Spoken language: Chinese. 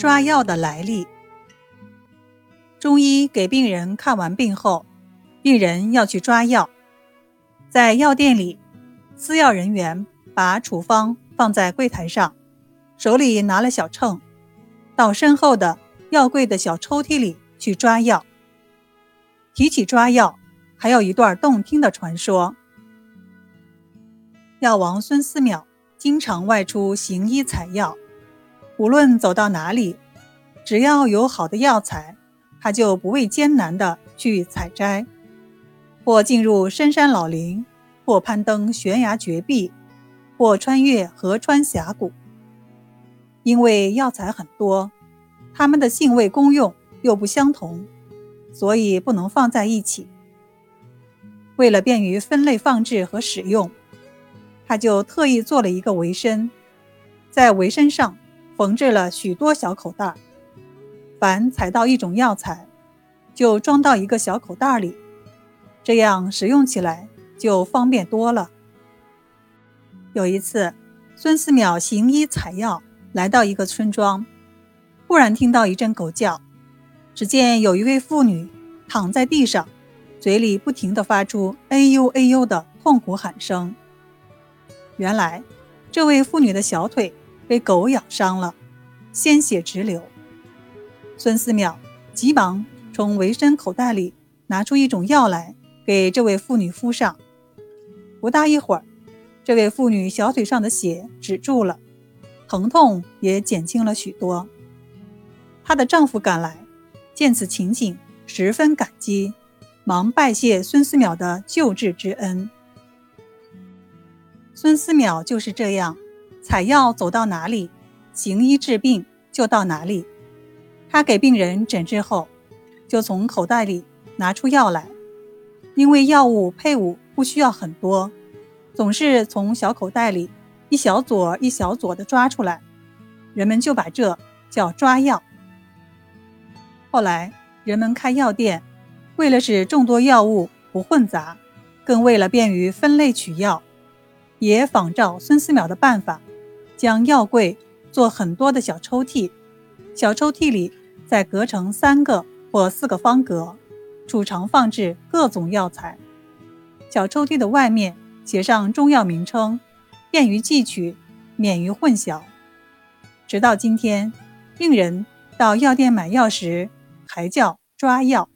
抓药的来历。中医给病人看完病后，病人要去抓药，在药店里，司药人员把处方放在柜台上，手里拿了小秤，到身后的药柜的小抽屉里去抓药。提起抓药，还有一段动听的传说。药王孙思邈经常外出行医采药，无论走到哪里，只要有好的药材，他就不畏艰难地去采摘，或进入深山老林，或攀登悬崖绝壁，或穿越河川峡谷。因为药材很多，它们的性味功用又不相同。所以不能放在一起。为了便于分类放置和使用，他就特意做了一个围身，在围身上缝制了许多小口袋。凡采到一种药材，就装到一个小口袋里，这样使用起来就方便多了。有一次，孙思邈行医采药，来到一个村庄，忽然听到一阵狗叫。只见有一位妇女躺在地上，嘴里不停地发出“哎呦哎呦”的痛苦喊声。原来，这位妇女的小腿被狗咬伤了，鲜血直流。孙思邈急忙从围身口袋里拿出一种药来，给这位妇女敷上。不大一会儿，这位妇女小腿上的血止住了，疼痛也减轻了许多。她的丈夫赶来。见此情景，十分感激，忙拜谢孙思邈的救治之恩。孙思邈就是这样，采药走到哪里，行医治病就到哪里。他给病人诊治后，就从口袋里拿出药来，因为药物配伍不需要很多，总是从小口袋里一小撮一小撮的抓出来，人们就把这叫抓药。后来，人们开药店，为了使众多药物不混杂，更为了便于分类取药，也仿照孙思邈的办法，将药柜做很多的小抽屉，小抽屉里再隔成三个或四个方格，储藏放置各种药材。小抽屉的外面写上中药名称，便于记取，免于混淆。直到今天，病人到药店买药时。还叫抓药。